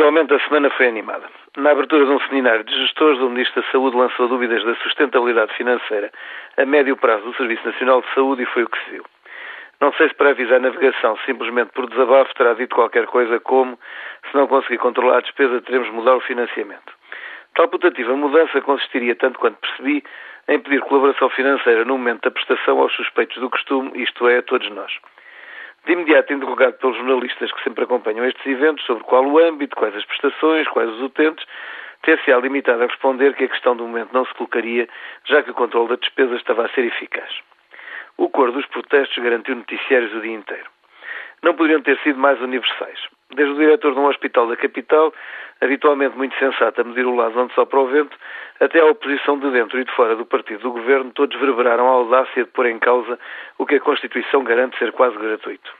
Presumivelmente a semana foi animada. Na abertura de um seminário de gestores, o Ministro da Saúde lançou dúvidas da sustentabilidade financeira a médio prazo do Serviço Nacional de Saúde e foi o que se viu. Não sei se para avisar a navegação, simplesmente por desabafo, terá dito qualquer coisa como se não conseguir controlar a despesa, teremos de mudar o financiamento. Tal putativa mudança consistiria, tanto quanto percebi, em pedir colaboração financeira no momento da prestação aos suspeitos do costume, isto é, a todos nós. De imediato interrogado pelos jornalistas que sempre acompanham estes eventos sobre qual o âmbito, quais as prestações, quais os utentes, ter-se-á limitado a responder que a questão do momento não se colocaria, já que o controle da despesa estava a ser eficaz. O cor dos protestos garantiu noticiários o dia inteiro. Não poderiam ter sido mais universais. Desde o diretor de um hospital da capital, habitualmente muito sensato a medir o lado onde sopra o vento, até a oposição de dentro e de fora do partido do governo, todos reverberaram a audácia de pôr em causa o que a Constituição garante ser quase gratuito.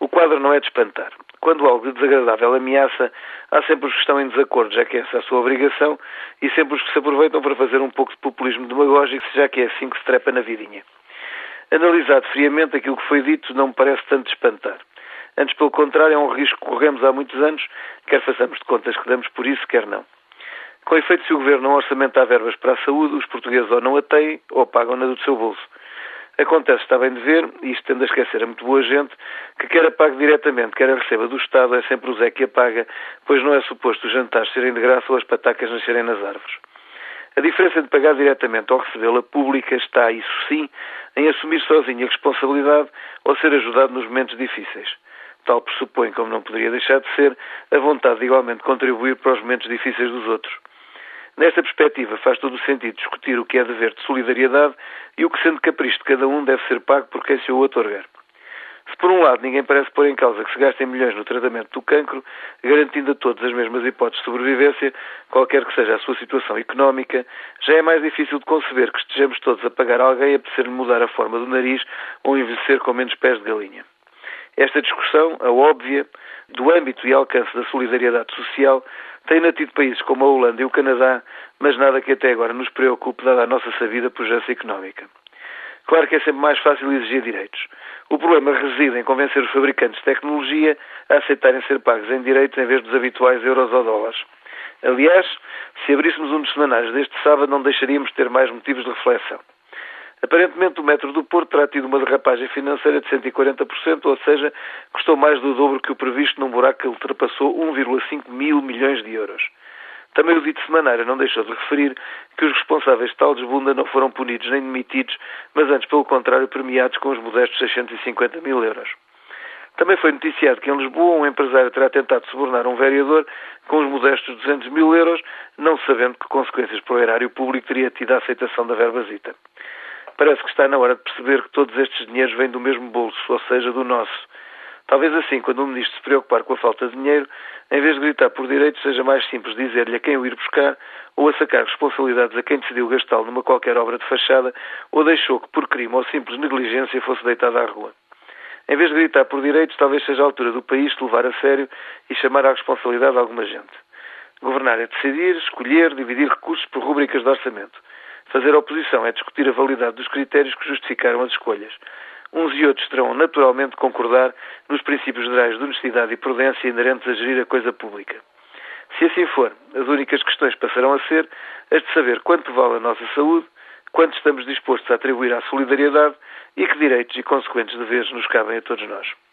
O quadro não é de espantar. Quando algo de desagradável ameaça, há sempre os que estão em desacordo, já que essa é a sua obrigação, e sempre os que se aproveitam para fazer um pouco de populismo demagógico, já que é assim que se trepa na vidinha. Analisado friamente, aquilo que foi dito não me parece tanto espantar. Antes, pelo contrário, é um risco que corremos há muitos anos, quer façamos de contas que damos por isso, quer não. Com efeito, se o Governo não orçamentar verbas para a saúde, os portugueses ou não a têm ou pagam-na do seu bolso. Acontece, está bem de ver, e isto tende a esquecer a muito boa gente, que quer a pague diretamente, quer a receba do Estado, é sempre o Zé que a paga, pois não é suposto os jantares serem de graça ou as patacas nascerem nas árvores. A diferença de pagar diretamente ou recebê-la pública está, isso sim, em assumir sozinho a responsabilidade ou ser ajudado nos momentos difíceis. Tal pressupõe, como não poderia deixar de ser, a vontade de igualmente contribuir para os momentos difíceis dos outros. Nesta perspectiva, faz todo o sentido discutir o que é dever de solidariedade e o que, sendo capricho de cada um, deve ser pago por quem se o otorgar. Se por um lado ninguém parece pôr em causa que se gastem milhões no tratamento do cancro, garantindo a todos as mesmas hipóteses de sobrevivência, qualquer que seja a sua situação económica, já é mais difícil de conceber que estejamos todos a pagar alguém a precisar mudar a forma do nariz ou envelhecer com menos pés de galinha. Esta discussão, a óbvia, do âmbito e alcance da solidariedade social, tem natido países como a Holanda e o Canadá, mas nada que até agora nos preocupe, dada a nossa sabida pujança económica. Claro que é sempre mais fácil exigir direitos. O problema reside em convencer os fabricantes de tecnologia a aceitarem ser pagos em direitos em vez dos habituais euros ou dólares. Aliás, se abríssemos um dos semanários deste sábado, não deixaríamos de ter mais motivos de reflexão. Aparentemente, o metro do Porto terá tido uma derrapagem financeira de 140%, ou seja, custou mais do dobro que o previsto num buraco que ultrapassou 1,5 mil milhões de euros. Também o dito semanário não deixou de referir que os responsáveis de tal desbunda não foram punidos nem demitidos, mas antes, pelo contrário, premiados com os modestos 650 mil euros. Também foi noticiado que em Lisboa um empresário terá tentado subornar um vereador com os modestos 200 mil euros, não sabendo que consequências para o erário público teria tido a aceitação da verbazita. Parece que está na hora de perceber que todos estes dinheiros vêm do mesmo bolso, ou seja, do nosso. Talvez assim, quando o ministro se preocupar com a falta de dinheiro, em vez de gritar por direitos, seja mais simples dizer-lhe a quem o ir buscar ou a sacar responsabilidades a quem decidiu gastá-lo numa qualquer obra de fachada ou deixou que, por crime ou simples negligência, fosse deitado à rua. Em vez de gritar por direitos, talvez seja a altura do país se levar a sério e chamar à responsabilidade alguma gente. Governar é decidir, escolher, dividir recursos por rubricas de orçamento. Fazer oposição é discutir a validade dos critérios que justificaram as escolhas. Uns e outros terão naturalmente de concordar nos princípios gerais de honestidade e prudência inerentes a gerir a coisa pública. Se assim for, as únicas questões passarão a ser as de saber quanto vale a nossa saúde, quanto estamos dispostos a atribuir à solidariedade e que direitos e consequentes deveres nos cabem a todos nós.